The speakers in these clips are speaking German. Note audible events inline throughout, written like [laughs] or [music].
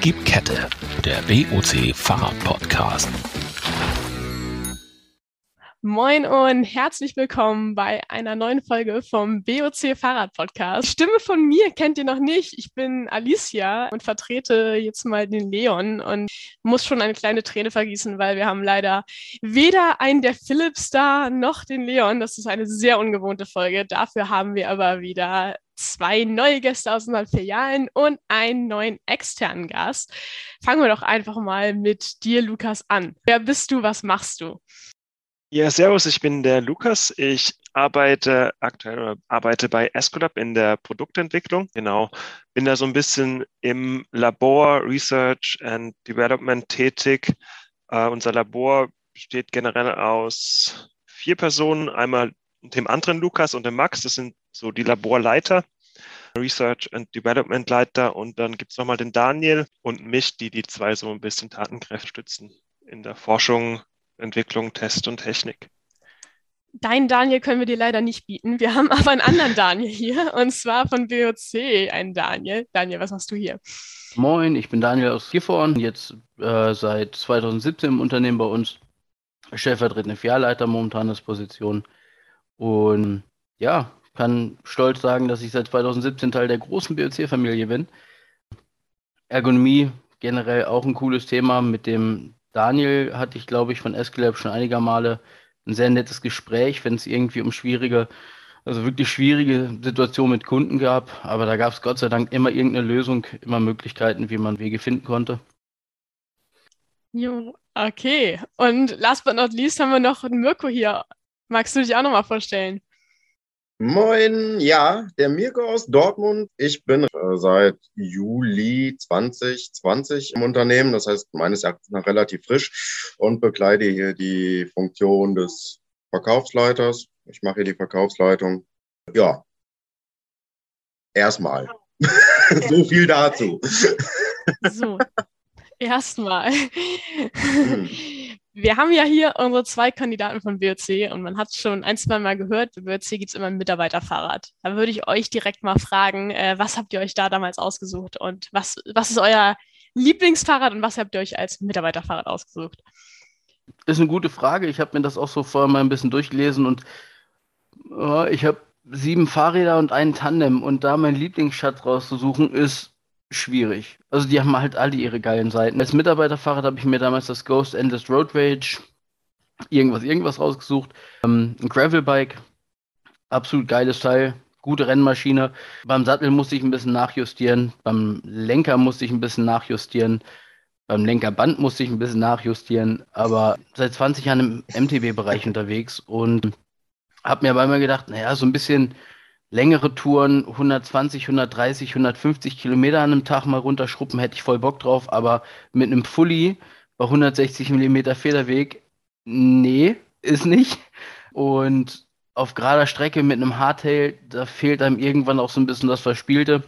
Gib Kette, der BOC Fahrrad-Podcast. Moin und herzlich willkommen bei einer neuen Folge vom BOC Fahrrad Podcast. Stimme von mir kennt ihr noch nicht. Ich bin Alicia und vertrete jetzt mal den Leon und muss schon eine kleine Träne vergießen, weil wir haben leider weder einen der Philips da noch den Leon. Das ist eine sehr ungewohnte Folge. Dafür haben wir aber wieder zwei neue Gäste aus unseren Filialen und einen neuen externen Gast. Fangen wir doch einfach mal mit dir, Lukas, an. Wer bist du? Was machst du? Ja, servus, ich bin der Lukas. Ich arbeite aktuell arbeite bei Escolab in der Produktentwicklung. Genau, bin da so ein bisschen im Labor Research and Development tätig. Uh, unser Labor besteht generell aus vier Personen, einmal dem anderen Lukas und dem Max, das sind so die Laborleiter. Research and Development Leiter und dann gibt es nochmal den Daniel und mich, die die zwei so ein bisschen Tatenkräfte stützen in der Forschung, Entwicklung, Test und Technik. Deinen Daniel können wir dir leider nicht bieten. Wir haben aber einen anderen Daniel hier und zwar von BOC einen Daniel. Daniel, was machst du hier? Moin, ich bin Daniel aus Gifhorn, jetzt äh, seit 2017 im Unternehmen bei uns. Stellvertretende Filialleiter momentanes Position. Und ja, kann stolz sagen, dass ich seit 2017 Teil der großen BOC-Familie bin. Ergonomie generell auch ein cooles Thema mit dem Daniel hatte ich, glaube ich, von Escalab schon einiger Male ein sehr nettes Gespräch, wenn es irgendwie um schwierige, also wirklich schwierige Situationen mit Kunden gab. Aber da gab es Gott sei Dank immer irgendeine Lösung, immer Möglichkeiten, wie man Wege finden konnte. Jo, okay. Und last but not least haben wir noch Mirko hier. Magst du dich auch nochmal vorstellen? Moin, ja, der Mirko aus Dortmund. Ich bin äh, seit Juli 2020 im Unternehmen, das heißt meines Erachtens noch relativ frisch und bekleide hier die Funktion des Verkaufsleiters. Ich mache hier die Verkaufsleitung. Ja, erstmal. [laughs] so viel dazu. so, erstmal. Hm. Wir haben ja hier unsere zwei Kandidaten von BOC und man hat es schon ein, zwei Mal gehört, bei BOC gibt es immer ein Mitarbeiterfahrrad. Da würde ich euch direkt mal fragen, äh, was habt ihr euch da damals ausgesucht und was, was ist euer Lieblingsfahrrad und was habt ihr euch als Mitarbeiterfahrrad ausgesucht? Ist eine gute Frage. Ich habe mir das auch so vorher mal ein bisschen durchgelesen und oh, ich habe sieben Fahrräder und einen Tandem und da mein Lieblingsschatz rauszusuchen ist schwierig. Also die haben halt alle ihre geilen Seiten. Als Mitarbeiterfahrrad habe ich mir damals das Ghost Endless Road Rage irgendwas, irgendwas rausgesucht. Ähm, ein Gravelbike, absolut geiles Teil, gute Rennmaschine. Beim Sattel musste ich ein bisschen nachjustieren, beim Lenker musste ich ein bisschen nachjustieren, beim Lenkerband musste ich ein bisschen nachjustieren, aber seit 20 Jahren im MTB-Bereich unterwegs und habe mir aber immer gedacht, naja, so ein bisschen längere Touren, 120, 130, 150 Kilometer an einem Tag mal runterschruppen, hätte ich voll Bock drauf, aber mit einem Fully bei 160 Millimeter Federweg, nee, ist nicht. Und auf gerader Strecke mit einem Hardtail, da fehlt einem irgendwann auch so ein bisschen das Verspielte.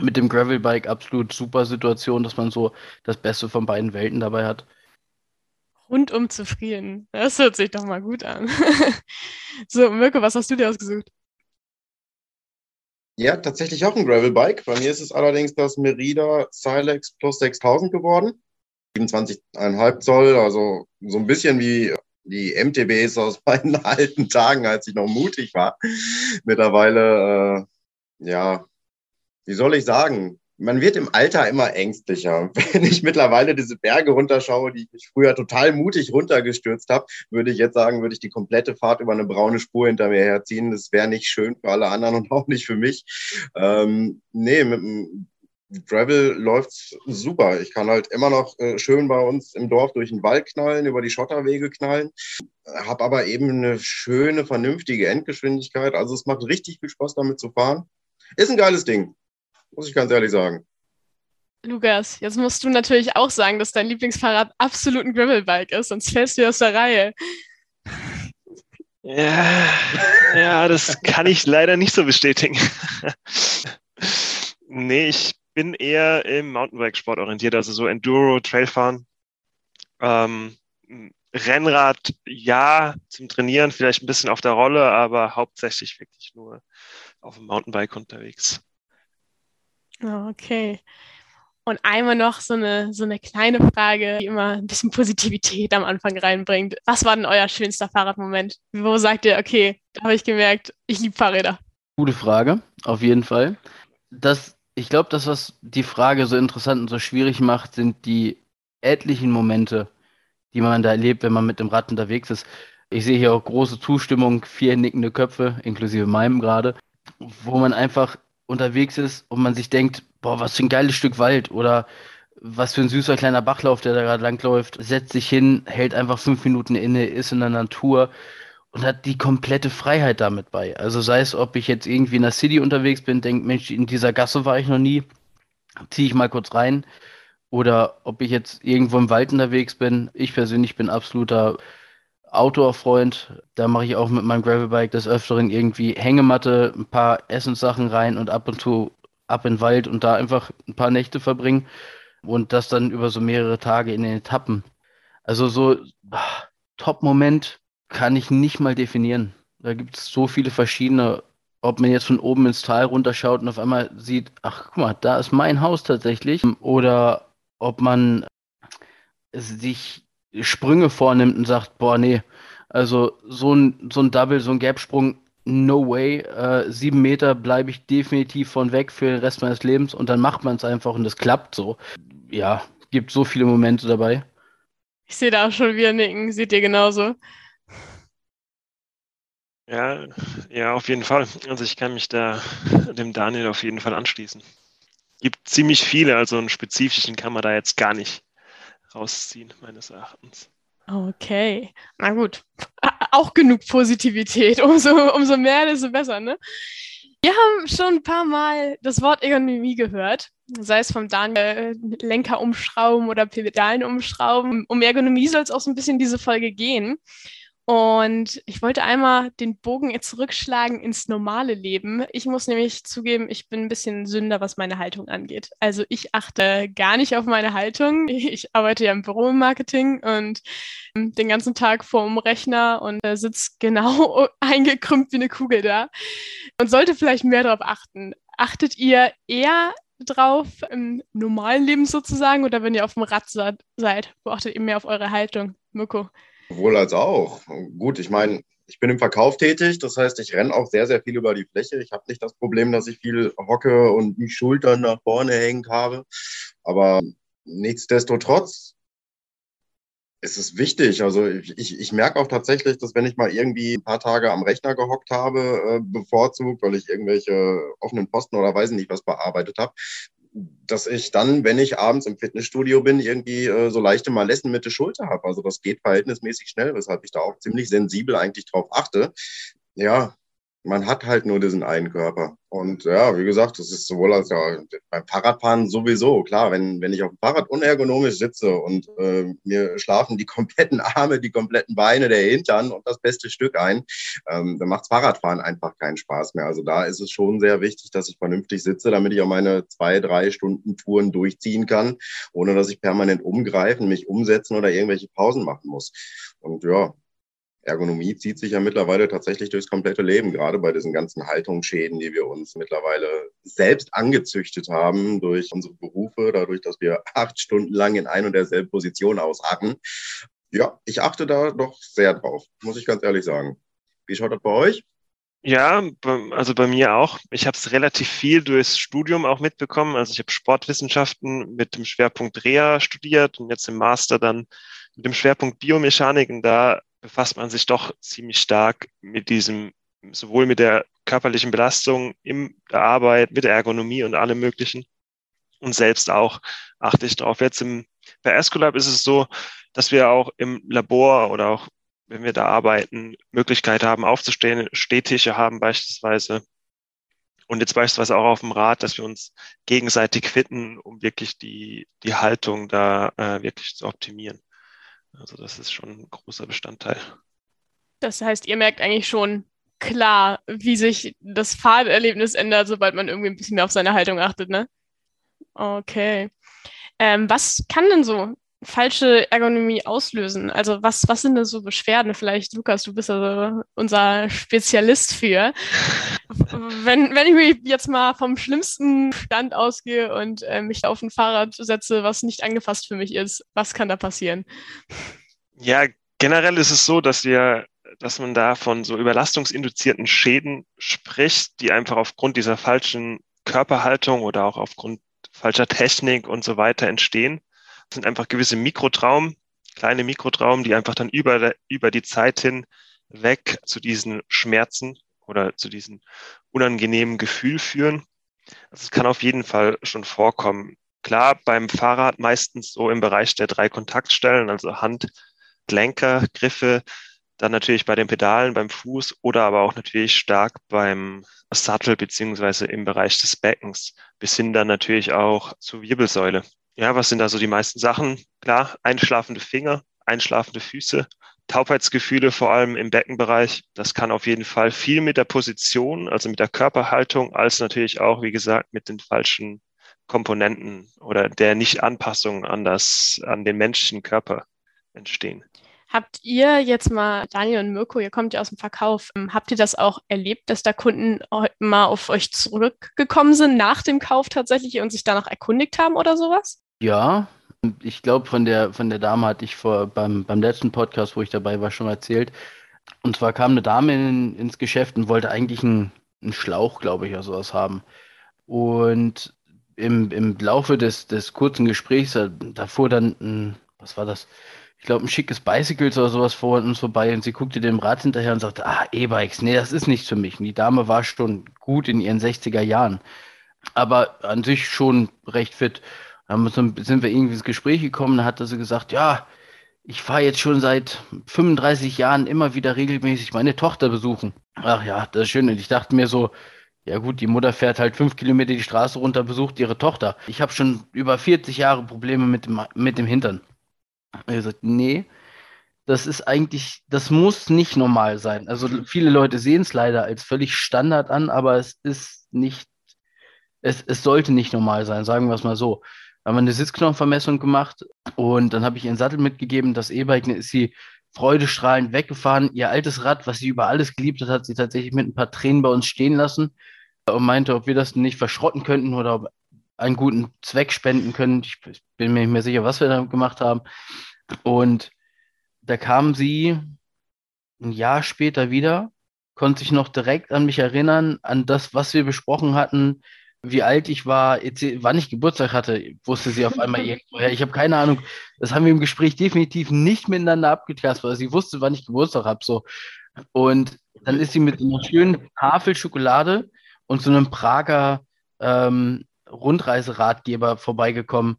Mit dem Gravelbike absolut super Situation, dass man so das Beste von beiden Welten dabei hat. Rundum zufrieden. Das hört sich doch mal gut an. [laughs] so, Mirko, was hast du dir ausgesucht? Ja, tatsächlich auch ein Gravelbike. Bei mir ist es allerdings das Merida Silex Plus 6000 geworden. 27,5 Zoll, also so ein bisschen wie die MTBs aus [laughs] meinen alten Tagen, als ich noch mutig war. Mittlerweile, äh, ja, wie soll ich sagen, man wird im Alter immer ängstlicher. [laughs] Wenn ich mittlerweile diese Berge runterschaue, die ich früher total mutig runtergestürzt habe, würde ich jetzt sagen, würde ich die komplette Fahrt über eine braune Spur hinter mir herziehen. Das wäre nicht schön für alle anderen und [laughs] auch nicht für mich. Ähm, nee, mit dem Gravel läuft's super. Ich kann halt immer noch äh, schön bei uns im Dorf durch den Wald knallen, über die Schotterwege knallen, habe aber eben eine schöne, vernünftige Endgeschwindigkeit. Also es macht richtig viel Spaß damit zu fahren. Ist ein geiles Ding muss ich ganz ehrlich sagen. Lukas, jetzt musst du natürlich auch sagen, dass dein Lieblingsfahrrad absolut ein Gravelbike ist, sonst fällst du aus der Reihe. Ja, ja, das kann ich leider nicht so bestätigen. nee, ich bin eher im Mountainbike-Sport orientiert, also so Enduro, Trailfahren. Ähm, Rennrad, ja, zum Trainieren, vielleicht ein bisschen auf der Rolle, aber hauptsächlich wirklich nur auf dem Mountainbike unterwegs. Okay. Und einmal noch so eine, so eine kleine Frage, die immer ein bisschen [laughs] Positivität am Anfang reinbringt. Was war denn euer schönster Fahrradmoment? Wo sagt ihr, okay, da habe ich gemerkt, ich liebe Fahrräder? Gute Frage, auf jeden Fall. Das, ich glaube, das, was die Frage so interessant und so schwierig macht, sind die etlichen Momente, die man da erlebt, wenn man mit dem Rad unterwegs ist. Ich sehe hier auch große Zustimmung, vier nickende Köpfe, inklusive meinem gerade, wo man einfach unterwegs ist und man sich denkt, boah, was für ein geiles Stück Wald oder was für ein süßer kleiner Bachlauf, der da gerade langläuft, setzt sich hin, hält einfach fünf Minuten inne, ist in der Natur und hat die komplette Freiheit damit bei. Also sei es, ob ich jetzt irgendwie in der City unterwegs bin, denke, Mensch, in dieser Gasse war ich noch nie, ziehe ich mal kurz rein. Oder ob ich jetzt irgendwo im Wald unterwegs bin. Ich persönlich bin absoluter Outdoor-Freund. Da mache ich auch mit meinem Gravelbike des Öfteren irgendwie Hängematte, ein paar Essenssachen rein und ab und zu ab in den Wald und da einfach ein paar Nächte verbringen und das dann über so mehrere Tage in den Etappen. Also so ah, Top-Moment kann ich nicht mal definieren. Da gibt es so viele verschiedene, ob man jetzt von oben ins Tal runterschaut und auf einmal sieht, ach guck mal, da ist mein Haus tatsächlich. Oder ob man sich Sprünge vornimmt und sagt, boah, nee, also so ein, so ein Double, so ein Gapsprung, no way. Äh, sieben Meter bleibe ich definitiv von weg für den Rest meines Lebens und dann macht man es einfach und es klappt so. Ja, gibt so viele Momente dabei. Ich sehe da auch schon wieder nicken, seht ihr genauso? Ja, ja, auf jeden Fall. Also ich kann mich da dem Daniel auf jeden Fall anschließen. Gibt ziemlich viele, also einen spezifischen kann man da jetzt gar nicht rausziehen, meines Erachtens. Okay, na gut. Auch genug Positivität. [laughs] Umso, umso mehr, desto besser, ne? Wir haben schon ein paar Mal das Wort Ergonomie gehört, sei es vom Daniel äh, Lenker umschrauben oder Pedalen umschrauben. Um Ergonomie soll es auch so ein bisschen diese Folge gehen. Und ich wollte einmal den Bogen zurückschlagen ins normale Leben. Ich muss nämlich zugeben, ich bin ein bisschen Sünder, was meine Haltung angeht. Also ich achte gar nicht auf meine Haltung. Ich arbeite ja im Büro im Marketing und ähm, den ganzen Tag vor dem Rechner und äh, sitze genau [laughs] eingekrümmt wie eine Kugel da und sollte vielleicht mehr darauf achten. Achtet ihr eher drauf im normalen Leben sozusagen oder wenn ihr auf dem Rad seid, beachtet ihr mehr auf eure Haltung? Mirko? Wohl als auch. Gut, ich meine, ich bin im Verkauf tätig, das heißt, ich renne auch sehr, sehr viel über die Fläche. Ich habe nicht das Problem, dass ich viel hocke und die Schultern nach vorne hängt habe. Aber nichtsdestotrotz ist es wichtig. Also ich, ich, ich merke auch tatsächlich, dass wenn ich mal irgendwie ein paar Tage am Rechner gehockt habe, äh, bevorzugt, weil ich irgendwelche offenen Posten oder weiß nicht was bearbeitet habe, dass ich dann, wenn ich abends im Fitnessstudio bin, irgendwie äh, so leichte Malessen mit der Schulter habe. Also das geht verhältnismäßig schnell, weshalb ich da auch ziemlich sensibel eigentlich drauf achte. Ja, man hat halt nur diesen einen Körper. Und ja, wie gesagt, das ist sowohl als ja beim Fahrradfahren sowieso. Klar, wenn, wenn ich auf dem Fahrrad unergonomisch sitze und äh, mir schlafen die [laughs] kompletten Arme, die kompletten Beine, der Hintern und das beste Stück ein, ähm, dann macht's Fahrradfahren einfach keinen Spaß mehr. Also da ist es schon sehr wichtig, dass ich vernünftig sitze, damit ich auch meine zwei, drei Stunden Touren durchziehen kann, ohne dass ich permanent umgreifen, mich umsetzen oder irgendwelche Pausen machen muss. Und ja, Ergonomie zieht sich ja mittlerweile tatsächlich durchs komplette Leben, gerade bei diesen ganzen Haltungsschäden, die wir uns mittlerweile selbst angezüchtet haben durch unsere Berufe, dadurch, dass wir [laughs] acht Stunden lang in ein und derselben Position ausharren. Ja, ich achte da doch sehr drauf, muss ich ganz ehrlich sagen. Wie schaut das bei euch? Ja, also bei mir auch. Ich habe es relativ viel durchs Studium auch mitbekommen. Also ich habe Sportwissenschaften mit dem Schwerpunkt Reha studiert und jetzt im Master dann mit dem Schwerpunkt Biomechanik. Und da befasst man sich doch ziemlich stark mit diesem, sowohl mit der körperlichen Belastung in der Arbeit, mit der Ergonomie und allem Möglichen. Und selbst auch achte ich darauf. Jetzt im, bei Escolab ist es so, dass wir auch im Labor oder auch wenn wir da arbeiten, Möglichkeit haben aufzustehen, Stehtische haben beispielsweise. Und jetzt beispielsweise auch auf dem Rad, dass wir uns gegenseitig fitten, um wirklich die, die Haltung da äh, wirklich zu optimieren. Also das ist schon ein großer Bestandteil. Das heißt, ihr merkt eigentlich schon klar, wie sich das Fahrerlebnis ändert, sobald man irgendwie ein bisschen mehr auf seine Haltung achtet, ne? Okay. Ähm, was kann denn so falsche Ergonomie auslösen? Also was, was sind denn so Beschwerden? Vielleicht, Lukas, du bist also unser Spezialist für. [laughs] wenn, wenn ich mich jetzt mal vom schlimmsten Stand ausgehe und äh, mich auf ein Fahrrad setze, was nicht angefasst für mich ist, was kann da passieren? Ja, generell ist es so, dass wir dass man da von so überlastungsinduzierten Schäden spricht, die einfach aufgrund dieser falschen Körperhaltung oder auch aufgrund falscher Technik und so weiter entstehen. Sind einfach gewisse Mikrotraumen, kleine Mikrotraumen, die einfach dann über, über die Zeit hin weg zu diesen Schmerzen oder zu diesem unangenehmen Gefühl führen. Also es kann auf jeden Fall schon vorkommen. Klar, beim Fahrrad meistens so im Bereich der drei Kontaktstellen, also Hand, Lenker, Griffe, dann natürlich bei den Pedalen, beim Fuß oder aber auch natürlich stark beim Sattel beziehungsweise im Bereich des Beckens bis hin dann natürlich auch zur Wirbelsäule. Ja, was sind da so die meisten Sachen? Klar, einschlafende Finger, einschlafende Füße, Taubheitsgefühle vor allem im Beckenbereich. Das kann auf jeden Fall viel mit der Position, also mit der Körperhaltung, als natürlich auch, wie gesagt, mit den falschen Komponenten oder der Nicht-Anpassung an das, an den menschlichen Körper entstehen. Habt ihr jetzt mal, Daniel und Mirko, ihr kommt ja aus dem Verkauf, ähm, habt ihr das auch erlebt, dass da Kunden mal auf euch zurückgekommen sind nach dem Kauf tatsächlich und sich danach erkundigt haben oder sowas? Ja, ich glaube, von der, von der Dame hatte ich vor, beim, beim letzten Podcast, wo ich dabei war, schon erzählt. Und zwar kam eine Dame in, ins Geschäft und wollte eigentlich einen, einen Schlauch, glaube ich, oder sowas haben. Und im, im Laufe des, des kurzen Gesprächs, da, da fuhr dann ein, was war das? ich glaube, ein schickes Bicycles oder sowas vor uns vorbei und sie guckte dem Rad hinterher und sagte, ah, E-Bikes, nee, das ist nichts für mich. Und die Dame war schon gut in ihren 60er Jahren, aber an sich schon recht fit. Dann sind wir irgendwie ins Gespräch gekommen, da hatte sie gesagt, ja, ich fahre jetzt schon seit 35 Jahren immer wieder regelmäßig meine Tochter besuchen. Ach ja, das ist schön. Und ich dachte mir so, ja gut, die Mutter fährt halt fünf Kilometer die Straße runter, besucht ihre Tochter. Ich habe schon über 40 Jahre Probleme mit dem, mit dem Hintern. Er gesagt, nee, das ist eigentlich, das muss nicht normal sein. Also viele Leute sehen es leider als völlig Standard an, aber es ist nicht, es, es sollte nicht normal sein, sagen wir es mal so. Haben wir eine Sitzknochenvermessung gemacht und dann habe ich ihren Sattel mitgegeben. Das E-Bike ist sie freudestrahlend weggefahren. Ihr altes Rad, was sie über alles geliebt hat, hat sie tatsächlich mit ein paar Tränen bei uns stehen lassen und meinte, ob wir das nicht verschrotten könnten oder ob einen guten Zweck spenden können. Ich bin mir nicht mehr sicher, was wir da gemacht haben. Und da kam sie ein Jahr später wieder, konnte sich noch direkt an mich erinnern, an das, was wir besprochen hatten, wie alt ich war, wann ich Geburtstag hatte, wusste sie auf einmal [laughs] irgendwoher. Ich habe keine Ahnung. Das haben wir im Gespräch definitiv nicht miteinander abgeklärt, weil sie wusste, wann ich Geburtstag habe. So. Und dann ist sie mit einer schönen Tafel Schokolade und so einem Prager ähm, Rundreiseratgeber vorbeigekommen.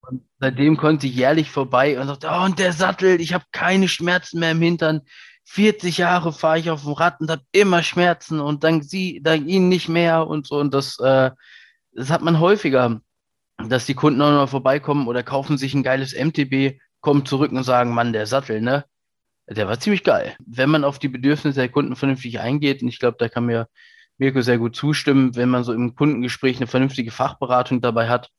Und seitdem konnte sie jährlich vorbei und sagte, oh, und der Sattel, ich habe keine Schmerzen mehr im Hintern. 40 Jahre fahre ich auf dem Rad und habe immer Schmerzen und dank sie, dank ihnen nicht mehr und so. Und das, äh, das hat man häufiger, dass die Kunden auch noch vorbeikommen oder kaufen sich ein geiles MTB, kommen zurück und sagen, Mann, der Sattel, ne? Der war ziemlich geil. Wenn man auf die Bedürfnisse der Kunden vernünftig eingeht, und ich glaube, da kann mir Mirko sehr gut zustimmen, wenn man so im Kundengespräch eine vernünftige Fachberatung dabei hat,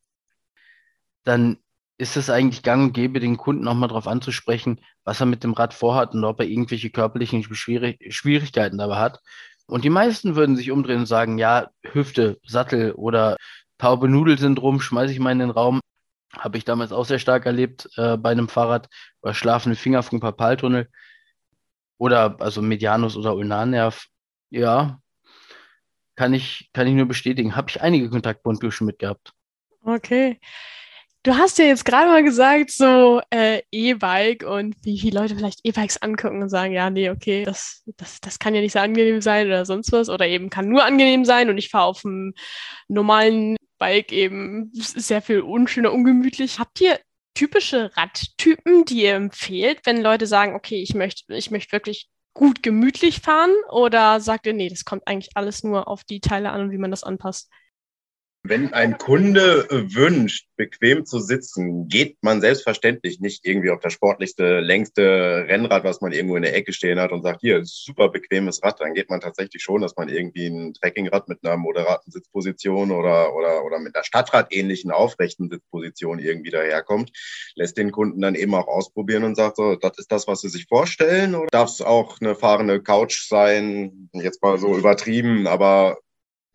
dann ist es eigentlich gang und gäbe, den Kunden auch mal darauf anzusprechen, was er mit dem Rad vorhat und ob er irgendwelche körperlichen Schwierig Schwierigkeiten dabei hat. Und die meisten würden sich umdrehen und sagen, ja, Hüfte, Sattel oder taube Nudelsyndrom schmeiße ich mal in den Raum. Habe ich damals auch sehr stark erlebt äh, bei einem Fahrrad oder schlafende Finger vom Papaltunnel oder also Medianus oder Ulnarnerv. Ja, kann ich, kann ich nur bestätigen. Habe ich einige Kontaktpunkte schon mitgehabt. Okay. Du hast ja jetzt gerade mal gesagt, so äh, E-Bike und wie viele Leute vielleicht E-Bikes angucken und sagen, ja, nee, okay, das, das, das kann ja nicht so angenehm sein oder sonst was oder eben kann nur angenehm sein und ich fahre auf einem normalen Bike eben sehr viel unschöner, ungemütlich. Habt ihr typische Radtypen, die ihr empfehlt, wenn Leute sagen, okay, ich möchte, ich möchte wirklich gut gemütlich fahren? Oder sagt ihr, nee, das kommt eigentlich alles nur auf die Teile an und wie man das anpasst? Wenn ein Kunde wünscht, bequem zu sitzen, geht man selbstverständlich nicht irgendwie auf das sportlichste, längste Rennrad, was man irgendwo in der Ecke stehen hat und sagt, hier, super bequemes Rad. Dann geht man tatsächlich schon, dass man irgendwie ein Trekkingrad mit einer moderaten Sitzposition oder, oder, oder mit einer Stadtrad-ähnlichen aufrechten Sitzposition irgendwie daherkommt. Lässt den Kunden dann eben auch ausprobieren und sagt so, das ist das, was sie sich vorstellen. Oder darf es auch eine fahrende Couch sein? Jetzt mal so übertrieben, aber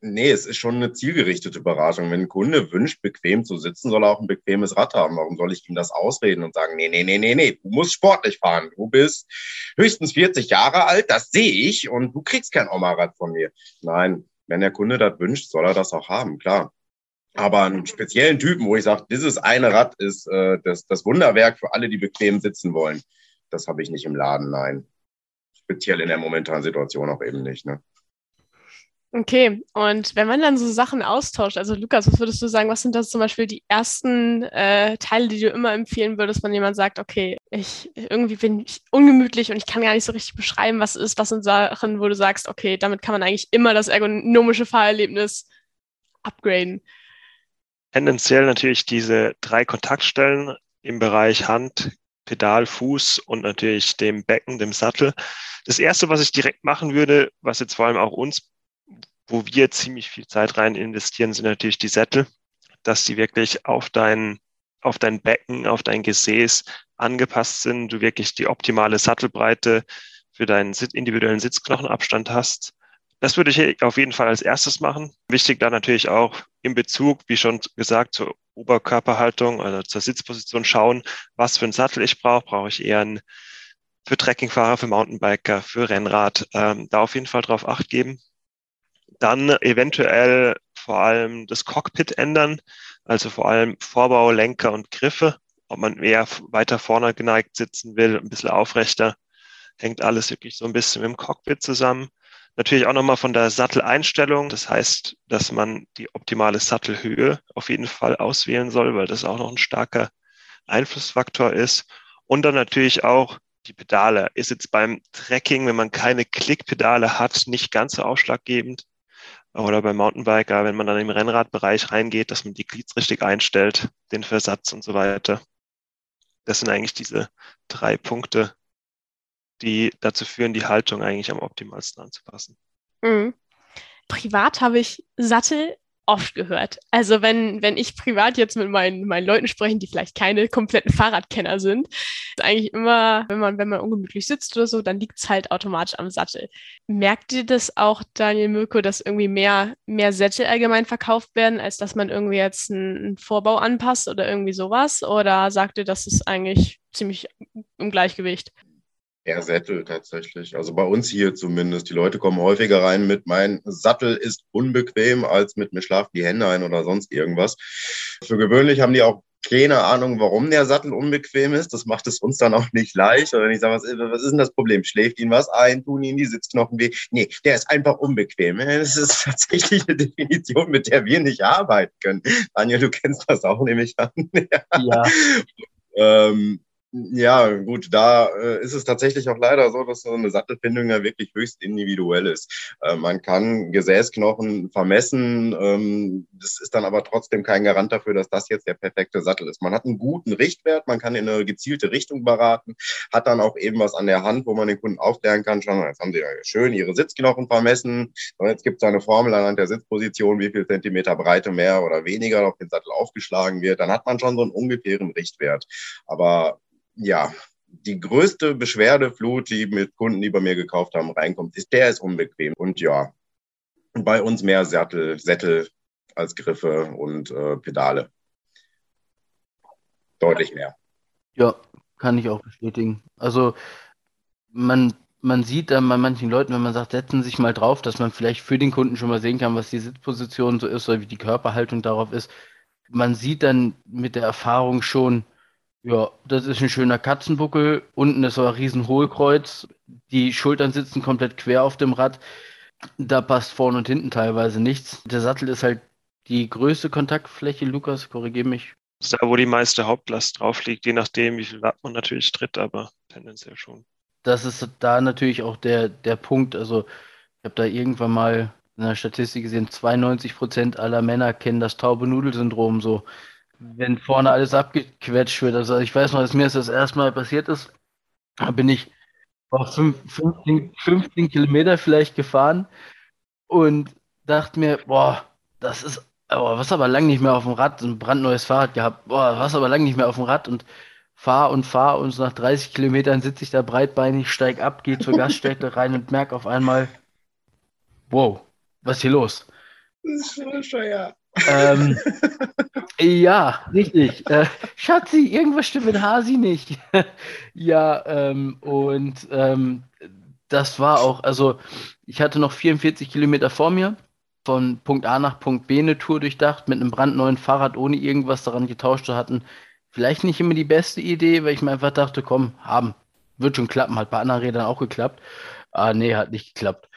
Nee, es ist schon eine zielgerichtete Beratung. Wenn ein Kunde wünscht, bequem zu sitzen, soll er auch ein bequemes Rad haben. Warum soll ich ihm das ausreden und sagen, nee, nee, nee, nee, nee, du musst sportlich fahren. Du bist höchstens 40 Jahre alt, das sehe ich und du kriegst kein Oma-Rad von mir. Nein, wenn der Kunde das wünscht, soll er das auch haben, klar. Aber einen speziellen Typen, wo ich sage, dieses eine Rad ist äh, das, das Wunderwerk für alle, die bequem sitzen wollen, das habe ich nicht im Laden, nein. Speziell in der momentanen Situation auch eben nicht. Ne? Okay, und wenn man dann so Sachen austauscht, also Lukas, was würdest du sagen, was sind das zum Beispiel die ersten äh, Teile, die du immer empfehlen würdest, wenn jemand sagt, okay, ich irgendwie bin ich ungemütlich und ich kann gar nicht so richtig beschreiben, was ist, was sind Sachen, wo du sagst, okay, damit kann man eigentlich immer das ergonomische Fahrerlebnis upgraden? Tendenziell natürlich diese drei Kontaktstellen im Bereich Hand, Pedal, Fuß und natürlich dem Becken, dem Sattel. Das erste, was ich direkt machen würde, was jetzt vor allem auch uns wo wir ziemlich viel Zeit rein investieren, sind natürlich die Sättel, dass die wirklich auf dein, auf dein Becken, auf dein Gesäß angepasst sind, du wirklich die optimale Sattelbreite für deinen individuellen Sitzknochenabstand hast. Das würde ich auf jeden Fall als erstes machen. Wichtig dann natürlich auch im Bezug, wie schon gesagt, zur Oberkörperhaltung, also zur Sitzposition schauen, was für einen Sattel ich brauche. Brauche ich eher einen für Trekkingfahrer, für Mountainbiker, für Rennrad. Ähm, da auf jeden Fall drauf acht geben. Dann eventuell vor allem das Cockpit ändern, also vor allem Vorbau, Lenker und Griffe. Ob man eher weiter vorne geneigt sitzen will, ein bisschen aufrechter, hängt alles wirklich so ein bisschen mit dem Cockpit zusammen. Natürlich auch nochmal von der Satteleinstellung. Das heißt, dass man die optimale Sattelhöhe auf jeden Fall auswählen soll, weil das auch noch ein starker Einflussfaktor ist. Und dann natürlich auch die Pedale. Ist jetzt beim Trekking, wenn man keine Klickpedale hat, nicht ganz so ausschlaggebend oder beim Mountainbiker, wenn man dann im Rennradbereich reingeht, dass man die Glieds richtig einstellt, den Versatz und so weiter. Das sind eigentlich diese drei Punkte, die dazu führen, die Haltung eigentlich am optimalsten anzupassen. Mhm. Privat habe ich Sattel oft gehört. Also wenn, wenn ich privat jetzt mit meinen, meinen Leuten spreche, die vielleicht keine kompletten Fahrradkenner sind, ist eigentlich immer, wenn man, wenn man ungemütlich sitzt oder so, dann liegt es halt automatisch am Sattel. Merkt ihr das auch, Daniel Mirko, dass irgendwie mehr, mehr Sättel allgemein verkauft werden, als dass man irgendwie jetzt einen Vorbau anpasst oder irgendwie sowas? Oder sagt ihr, das ist eigentlich ziemlich im Gleichgewicht? Eher Sättel tatsächlich. Also bei uns hier zumindest. Die Leute kommen häufiger rein mit, mein Sattel ist unbequem, als mit mir schlafen die Hände ein oder sonst irgendwas. Für gewöhnlich haben die auch keine Ahnung, warum der Sattel unbequem ist. Das macht es uns dann auch nicht leicht. Oder wenn ich sage, was, was ist denn das Problem? Schläft ihn was ein? Tun ihn die Sitzknochen weh? Nee, der ist einfach unbequem. Das ist [laughs] tatsächlich eine Definition, mit der wir nicht arbeiten können. Daniel, du kennst das auch, nehme ich an. [laughs] ja. ähm, ja, gut, da äh, ist es tatsächlich auch leider so, dass so eine Sattelfindung ja wirklich höchst individuell ist. Äh, man kann Gesäßknochen vermessen, ähm, das ist dann aber trotzdem kein Garant dafür, dass das jetzt der perfekte Sattel ist. Man hat einen guten Richtwert, man kann in eine gezielte Richtung beraten, hat dann auch eben was an der Hand, wo man den Kunden aufklären kann, schon, jetzt haben sie ja schön ihre Sitzknochen vermessen und jetzt gibt es eine Formel anhand der Sitzposition, wie viel Zentimeter Breite mehr oder weniger auf den Sattel aufgeschlagen wird, dann hat man schon so einen ungefähren Richtwert. Aber ja, die größte Beschwerdeflut, die mit Kunden, die bei mir gekauft haben, reinkommt, ist, der ist unbequem. Und ja, bei uns mehr Sättel, Sättel als Griffe und äh, Pedale. Deutlich mehr. Ja, kann ich auch bestätigen. Also man, man sieht dann bei manchen Leuten, wenn man sagt, setzen sich mal drauf, dass man vielleicht für den Kunden schon mal sehen kann, was die Sitzposition so ist oder wie die Körperhaltung darauf ist. Man sieht dann mit der Erfahrung schon, ja, das ist ein schöner Katzenbuckel. Unten ist so ein riesen Hohlkreuz. Die Schultern sitzen komplett quer auf dem Rad. Da passt vorne und hinten teilweise nichts. Der Sattel ist halt die größte Kontaktfläche. Lukas, korrigiere mich. Das ist da, wo die meiste Hauptlast drauf liegt, je nachdem, wie viel Watt man natürlich tritt, aber tendenziell schon. Das ist da natürlich auch der, der Punkt. Also, ich habe da irgendwann mal in der Statistik gesehen, 92 Prozent aller Männer kennen das taube Nudelsyndrom so. Wenn vorne alles abgequetscht wird. Also ich weiß noch, als mir das erste Mal passiert ist, da bin ich auf 15, 15 Kilometer vielleicht gefahren und dachte mir, boah, das ist, oh, was aber lange nicht mehr auf dem Rad, ein brandneues Fahrrad gehabt, boah, was aber lange nicht mehr auf dem Rad und fahr und fahr und nach 30 Kilometern sitze ich da breitbeinig, steig ab, gehe zur [laughs] Gaststätte rein und merke auf einmal, wow, was ist hier los? Das ist so bescheuert. Ähm, [laughs] ja, richtig. Äh, Schatzi, irgendwas stimmt mit Hasi nicht. [laughs] ja, ähm, und ähm, das war auch, also ich hatte noch 44 Kilometer vor mir, von Punkt A nach Punkt B eine Tour durchdacht, mit einem brandneuen Fahrrad, ohne irgendwas daran getauscht zu hatten. Vielleicht nicht immer die beste Idee, weil ich mir einfach dachte, komm, haben, wird schon klappen, hat bei anderen Rädern auch geklappt. Ah, nee, hat nicht geklappt.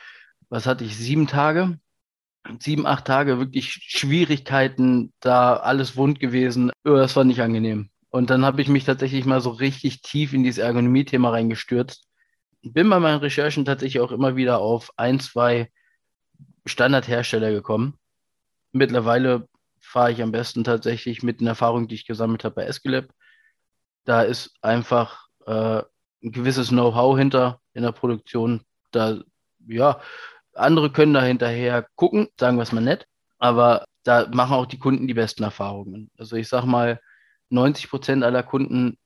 Was hatte ich? Sieben Tage? Sieben, acht Tage wirklich Schwierigkeiten, da alles wund gewesen. Oh, das war nicht angenehm. Und dann habe ich mich tatsächlich mal so richtig tief in dieses Ergonomie-Thema reingestürzt. Bin bei meinen Recherchen tatsächlich auch immer wieder auf ein, zwei Standardhersteller gekommen. Mittlerweile fahre ich am besten tatsächlich mit den Erfahrungen, die ich gesammelt habe bei Escalab. Da ist einfach äh, ein gewisses Know-how hinter in der Produktion. Da, ja, andere können da hinterher gucken, sagen wir es mal nett, aber da machen auch die Kunden die besten Erfahrungen. Also ich sage mal, 90 Prozent aller Kunden,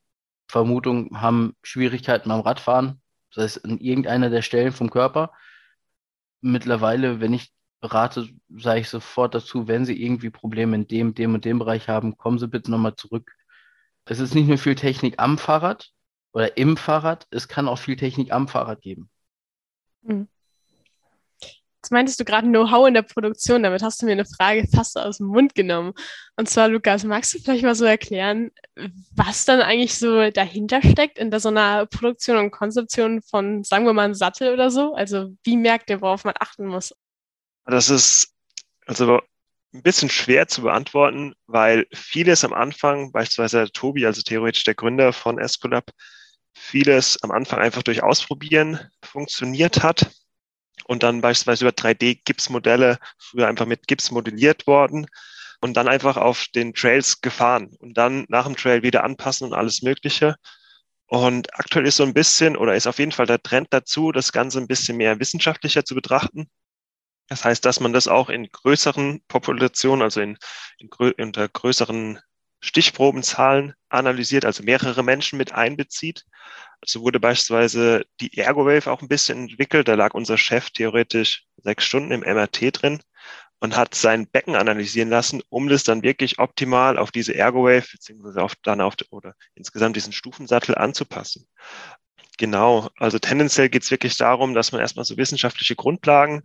Vermutung, haben Schwierigkeiten beim Radfahren, das heißt an irgendeiner der Stellen vom Körper. Mittlerweile, wenn ich berate, sage ich sofort dazu, wenn Sie irgendwie Probleme in dem, dem und dem Bereich haben, kommen Sie bitte nochmal zurück. Es ist nicht nur viel Technik am Fahrrad oder im Fahrrad, es kann auch viel Technik am Fahrrad geben. Mhm. Jetzt meintest du gerade Know-how in der Produktion, damit hast du mir eine Frage fast aus dem Mund genommen. Und zwar, Lukas, magst du vielleicht mal so erklären, was dann eigentlich so dahinter steckt in der, so einer Produktion und Konzeption von, sagen wir mal, einem Sattel oder so? Also wie merkt ihr, worauf man achten muss? Das ist also ein bisschen schwer zu beantworten, weil vieles am Anfang, beispielsweise Tobi, also theoretisch der Gründer von Escolab, vieles am Anfang einfach durch Ausprobieren funktioniert hat und dann beispielsweise über 3D-Gipsmodelle früher einfach mit Gips modelliert worden und dann einfach auf den Trails gefahren und dann nach dem Trail wieder anpassen und alles Mögliche. Und aktuell ist so ein bisschen oder ist auf jeden Fall der Trend dazu, das Ganze ein bisschen mehr wissenschaftlicher zu betrachten. Das heißt, dass man das auch in größeren Populationen, also in, in unter größeren Stichprobenzahlen analysiert, also mehrere Menschen mit einbezieht. So wurde beispielsweise die Ergowave auch ein bisschen entwickelt. Da lag unser Chef theoretisch sechs Stunden im MRT drin und hat sein Becken analysieren lassen, um das dann wirklich optimal auf diese Ergowave beziehungsweise auf, dann auf oder insgesamt diesen Stufensattel anzupassen. Genau, also tendenziell geht es wirklich darum, dass man erstmal so wissenschaftliche Grundlagen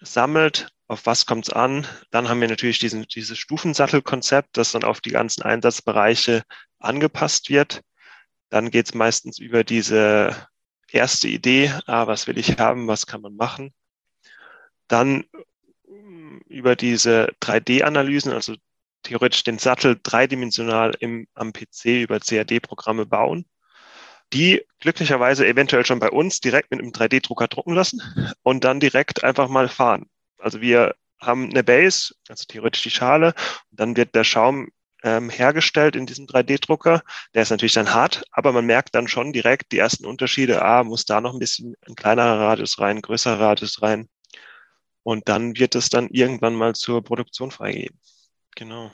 sammelt, auf was kommt es an. Dann haben wir natürlich diesen, dieses Stufensattelkonzept, das dann auf die ganzen Einsatzbereiche angepasst wird. Dann geht es meistens über diese erste Idee, ah, was will ich haben, was kann man machen. Dann mm, über diese 3D-Analysen, also theoretisch den Sattel dreidimensional im, am PC über CAD-Programme bauen die glücklicherweise eventuell schon bei uns direkt mit einem 3D-Drucker drucken lassen und dann direkt einfach mal fahren. Also wir haben eine Base, also theoretisch die Schale, dann wird der Schaum ähm, hergestellt in diesem 3D-Drucker. Der ist natürlich dann hart, aber man merkt dann schon direkt die ersten Unterschiede. Ah, muss da noch ein bisschen ein kleinerer Radius rein, größerer Radius rein. Und dann wird es dann irgendwann mal zur Produktion freigegeben. Genau.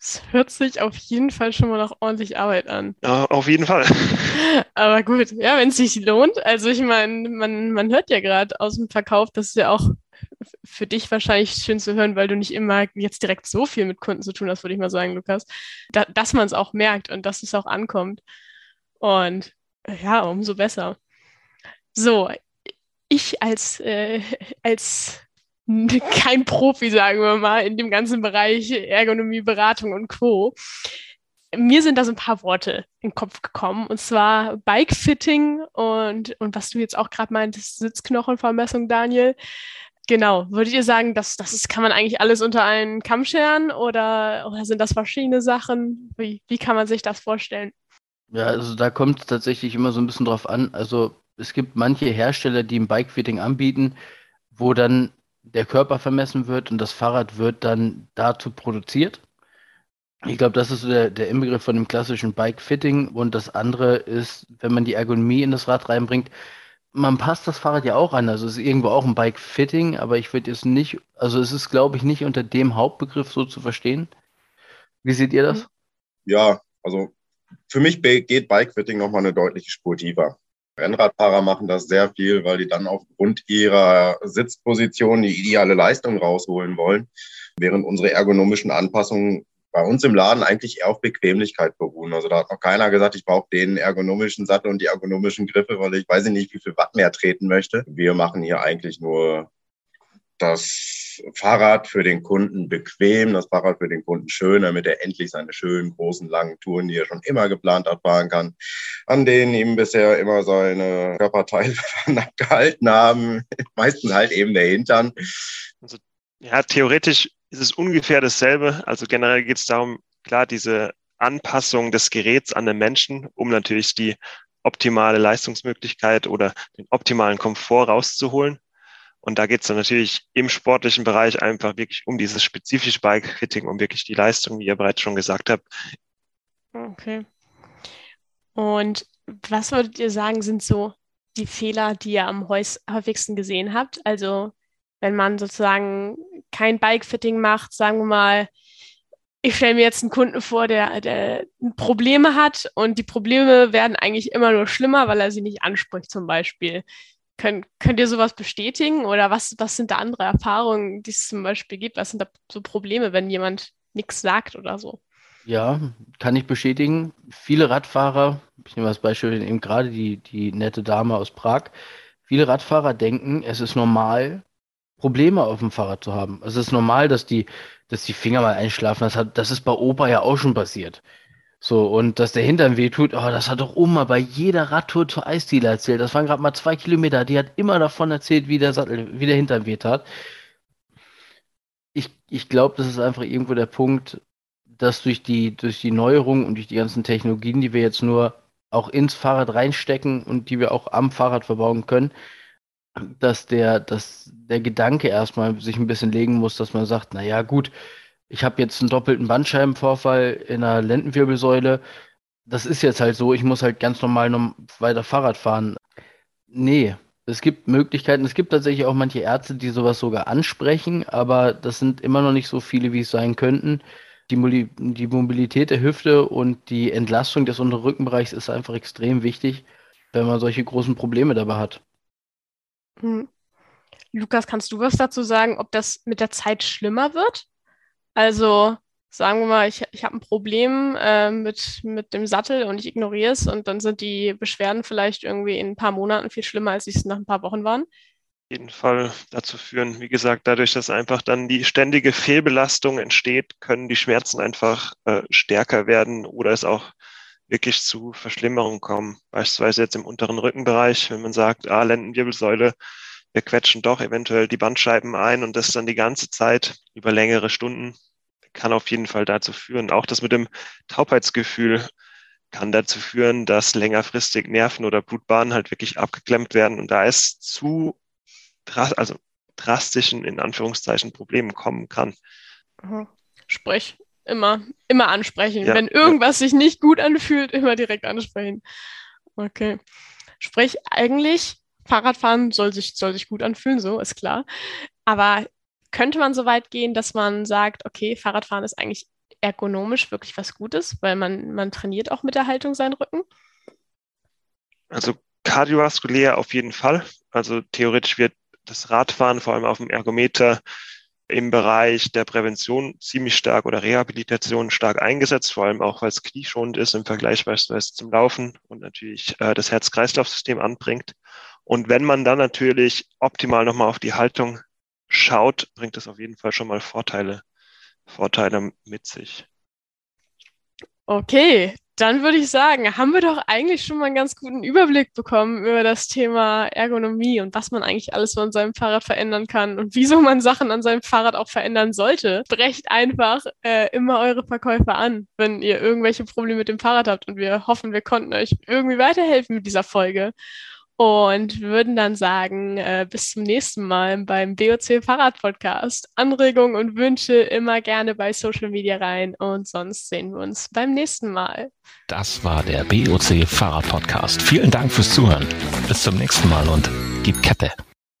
Es hört sich auf jeden Fall schon mal nach ordentlich Arbeit an. Ja, auf jeden Fall. [laughs] Aber gut, ja, wenn es sich lohnt. Also ich meine, man, man hört ja gerade aus dem Verkauf, das ist ja auch für dich wahrscheinlich schön zu hören, weil du nicht immer jetzt direkt so viel mit Kunden zu tun hast, würde ich mal sagen, Lukas, da, dass man es auch merkt und dass es auch ankommt. Und ja, umso besser. So, ich als, äh, [laughs] als [laughs] kein Profi, sagen wir mal, in dem ganzen Bereich Ergonomie, Beratung und Co. Mir sind da so ein paar Worte in den Kopf gekommen, und zwar Bike-Fitting und, und was du jetzt auch gerade meintest, Sitzknochenvermessung, Daniel. Genau, würdet ihr sagen, dass das ist, kann man eigentlich alles unter einen Kamm scheren oder, oder sind das verschiedene Sachen? Wie, wie kann man sich das vorstellen? Ja, also da kommt es tatsächlich immer so ein bisschen drauf an. Also es gibt manche Hersteller, die ein Bike-Fitting anbieten, wo dann der Körper vermessen wird und das Fahrrad wird dann dazu produziert. Ich glaube, das ist so der, der Inbegriff von dem klassischen Bike-Fitting. Und das andere ist, wenn man die Ergonomie in das Rad reinbringt, man passt das Fahrrad ja auch an. Also es ist irgendwo auch ein Bike-Fitting, aber ich würde jetzt nicht, also es ist, glaube ich, nicht unter dem Hauptbegriff so zu verstehen. Wie seht ihr das? Ja, also für mich geht Bike-Fitting nochmal eine deutliche Spur tiefer. Rennradfahrer machen das sehr viel, weil die dann aufgrund ihrer Sitzposition die ideale Leistung rausholen wollen, während unsere ergonomischen Anpassungen bei uns im Laden eigentlich eher auf Bequemlichkeit beruhen. Also da hat noch keiner gesagt, ich brauche den ergonomischen Sattel und die ergonomischen Griffe, weil ich weiß nicht, wie viel Watt mehr treten möchte. Wir machen hier eigentlich nur das Fahrrad für den Kunden bequem, das Fahrrad für den Kunden schön, damit er endlich seine schönen, großen, langen Touren, die er schon immer geplant hat, fahren kann, an denen ihm bisher immer seine Körperteile [laughs] gehalten haben, meistens halt eben der Hintern. Also, ja, theoretisch ist es ungefähr dasselbe. Also generell geht es darum, klar, diese Anpassung des Geräts an den Menschen, um natürlich die optimale Leistungsmöglichkeit oder den optimalen Komfort rauszuholen. Und da geht es dann natürlich im sportlichen Bereich einfach wirklich um dieses spezifische Bike-Fitting, um wirklich die Leistung, wie ihr bereits schon gesagt habt. Okay. Und was würdet ihr sagen, sind so die Fehler, die ihr am häufigsten gesehen habt? Also wenn man sozusagen kein Bike-Fitting macht, sagen wir mal, ich stelle mir jetzt einen Kunden vor, der, der Probleme hat und die Probleme werden eigentlich immer nur schlimmer, weil er sie nicht anspricht zum Beispiel. Könnt, könnt ihr sowas bestätigen oder was, was sind da andere Erfahrungen, die es zum Beispiel gibt? Was sind da so Probleme, wenn jemand nichts sagt oder so? Ja, kann ich bestätigen. Viele Radfahrer, ich nehme als Beispiel eben gerade die, die nette Dame aus Prag, viele Radfahrer denken, es ist normal, Probleme auf dem Fahrrad zu haben. Es ist normal, dass die, dass die Finger mal einschlafen. Das, hat, das ist bei Opa ja auch schon passiert. So, und dass der Hintern weh tut, oh, das hat doch Oma bei jeder Radtour zur Eisdiele erzählt. Das waren gerade mal zwei Kilometer. Die hat immer davon erzählt, wie der Sattel, wie der Hintern weh tat. Ich, ich glaube, das ist einfach irgendwo der Punkt, dass durch die, durch die Neuerung und durch die ganzen Technologien, die wir jetzt nur auch ins Fahrrad reinstecken und die wir auch am Fahrrad verbauen können, dass der, dass der Gedanke erstmal sich ein bisschen legen muss, dass man sagt, naja, gut, ich habe jetzt einen doppelten Bandscheibenvorfall in der Lendenwirbelsäule. Das ist jetzt halt so, ich muss halt ganz normal weiter Fahrrad fahren. Nee, es gibt Möglichkeiten. Es gibt tatsächlich auch manche Ärzte, die sowas sogar ansprechen, aber das sind immer noch nicht so viele, wie es sein könnten. Die, die Mobilität der Hüfte und die Entlastung des unteren Rückenbereichs ist einfach extrem wichtig, wenn man solche großen Probleme dabei hat. Hm. Lukas, kannst du was dazu sagen, ob das mit der Zeit schlimmer wird? Also sagen wir mal, ich, ich habe ein Problem äh, mit, mit dem Sattel und ich ignoriere es und dann sind die Beschwerden vielleicht irgendwie in ein paar Monaten viel schlimmer, als sie es nach ein paar Wochen waren. jeden Fall dazu führen, wie gesagt, dadurch, dass einfach dann die ständige Fehlbelastung entsteht, können die Schmerzen einfach äh, stärker werden oder es auch wirklich zu Verschlimmerungen kommen. Beispielsweise jetzt im unteren Rückenbereich, wenn man sagt, ah, Lendenwirbelsäule, wir quetschen doch eventuell die Bandscheiben ein und das dann die ganze Zeit über längere Stunden kann auf jeden Fall dazu führen. Auch das mit dem Taubheitsgefühl kann dazu führen, dass längerfristig Nerven oder Blutbahnen halt wirklich abgeklemmt werden und da es zu also drastischen, in Anführungszeichen, Problemen kommen kann. Sprich, immer, immer ansprechen. Ja, Wenn irgendwas ja. sich nicht gut anfühlt, immer direkt ansprechen. Okay. Sprich, eigentlich, Fahrradfahren soll sich, soll sich gut anfühlen, so ist klar. Aber könnte man so weit gehen, dass man sagt, okay, Fahrradfahren ist eigentlich ergonomisch wirklich was Gutes, weil man, man trainiert auch mit der Haltung seinen Rücken? Also kardiovaskulär auf jeden Fall. Also theoretisch wird das Radfahren vor allem auf dem Ergometer im Bereich der Prävention ziemlich stark oder Rehabilitation stark eingesetzt, vor allem auch, weil es knieschonend ist im Vergleich beispielsweise zum Laufen und natürlich äh, das Herz-Kreislauf-System anbringt. Und wenn man dann natürlich optimal nochmal auf die Haltung schaut, bringt es auf jeden Fall schon mal Vorteile, Vorteile mit sich. Okay, dann würde ich sagen, haben wir doch eigentlich schon mal einen ganz guten Überblick bekommen über das Thema Ergonomie und was man eigentlich alles an seinem Fahrrad verändern kann und wieso man [laughs] Sachen an seinem Fahrrad auch verändern sollte. Brecht einfach äh, immer eure Verkäufer an, wenn ihr irgendwelche Probleme mit dem Fahrrad habt und wir hoffen, wir konnten euch irgendwie weiterhelfen mit dieser Folge. Und würden dann sagen, äh, bis zum nächsten Mal beim BOC Fahrrad Podcast. Anregungen und Wünsche immer gerne bei Social Media rein und sonst sehen wir uns beim nächsten Mal. Das war der BOC Fahrrad Podcast. Vielen Dank fürs Zuhören. Bis zum nächsten Mal und gib Kette.